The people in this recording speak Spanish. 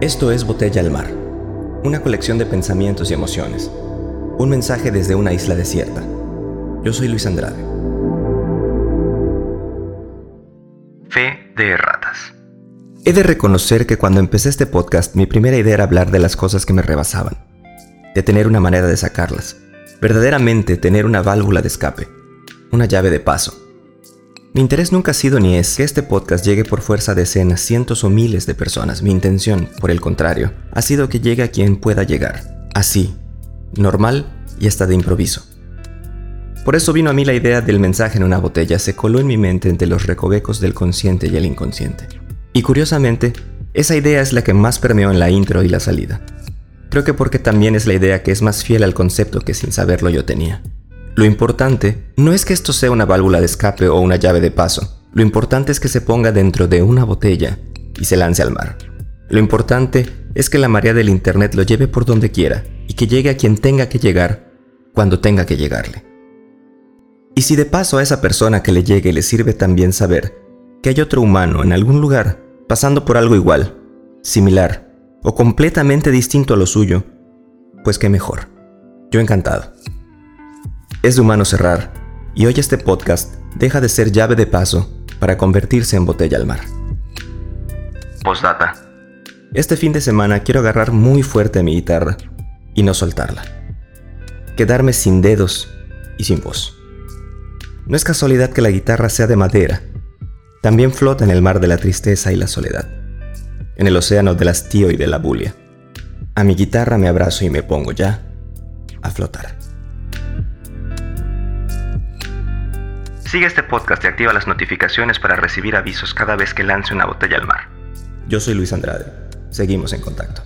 Esto es Botella al Mar, una colección de pensamientos y emociones. Un mensaje desde una isla desierta. Yo soy Luis Andrade. Fe de ratas. He de reconocer que cuando empecé este podcast mi primera idea era hablar de las cosas que me rebasaban, de tener una manera de sacarlas, verdaderamente tener una válvula de escape, una llave de paso mi interés nunca ha sido ni es que este podcast llegue por fuerza a decenas, cientos o miles de personas. Mi intención, por el contrario, ha sido que llegue a quien pueda llegar. Así, normal y hasta de improviso. Por eso vino a mí la idea del mensaje en una botella, se coló en mi mente entre los recovecos del consciente y el inconsciente. Y curiosamente, esa idea es la que más permeó en la intro y la salida. Creo que porque también es la idea que es más fiel al concepto que sin saberlo yo tenía. Lo importante no es que esto sea una válvula de escape o una llave de paso. Lo importante es que se ponga dentro de una botella y se lance al mar. Lo importante es que la marea del Internet lo lleve por donde quiera y que llegue a quien tenga que llegar cuando tenga que llegarle. Y si de paso a esa persona que le llegue le sirve también saber que hay otro humano en algún lugar pasando por algo igual, similar o completamente distinto a lo suyo, pues qué mejor. Yo encantado. Es de humano cerrar, y hoy este podcast deja de ser llave de paso para convertirse en botella al mar. Postdata. Este fin de semana quiero agarrar muy fuerte mi guitarra y no soltarla. Quedarme sin dedos y sin voz. No es casualidad que la guitarra sea de madera. También flota en el mar de la tristeza y la soledad. En el océano del hastío y de la bulia. A mi guitarra me abrazo y me pongo ya a flotar. Sigue este podcast y activa las notificaciones para recibir avisos cada vez que lance una botella al mar. Yo soy Luis Andrade. Seguimos en contacto.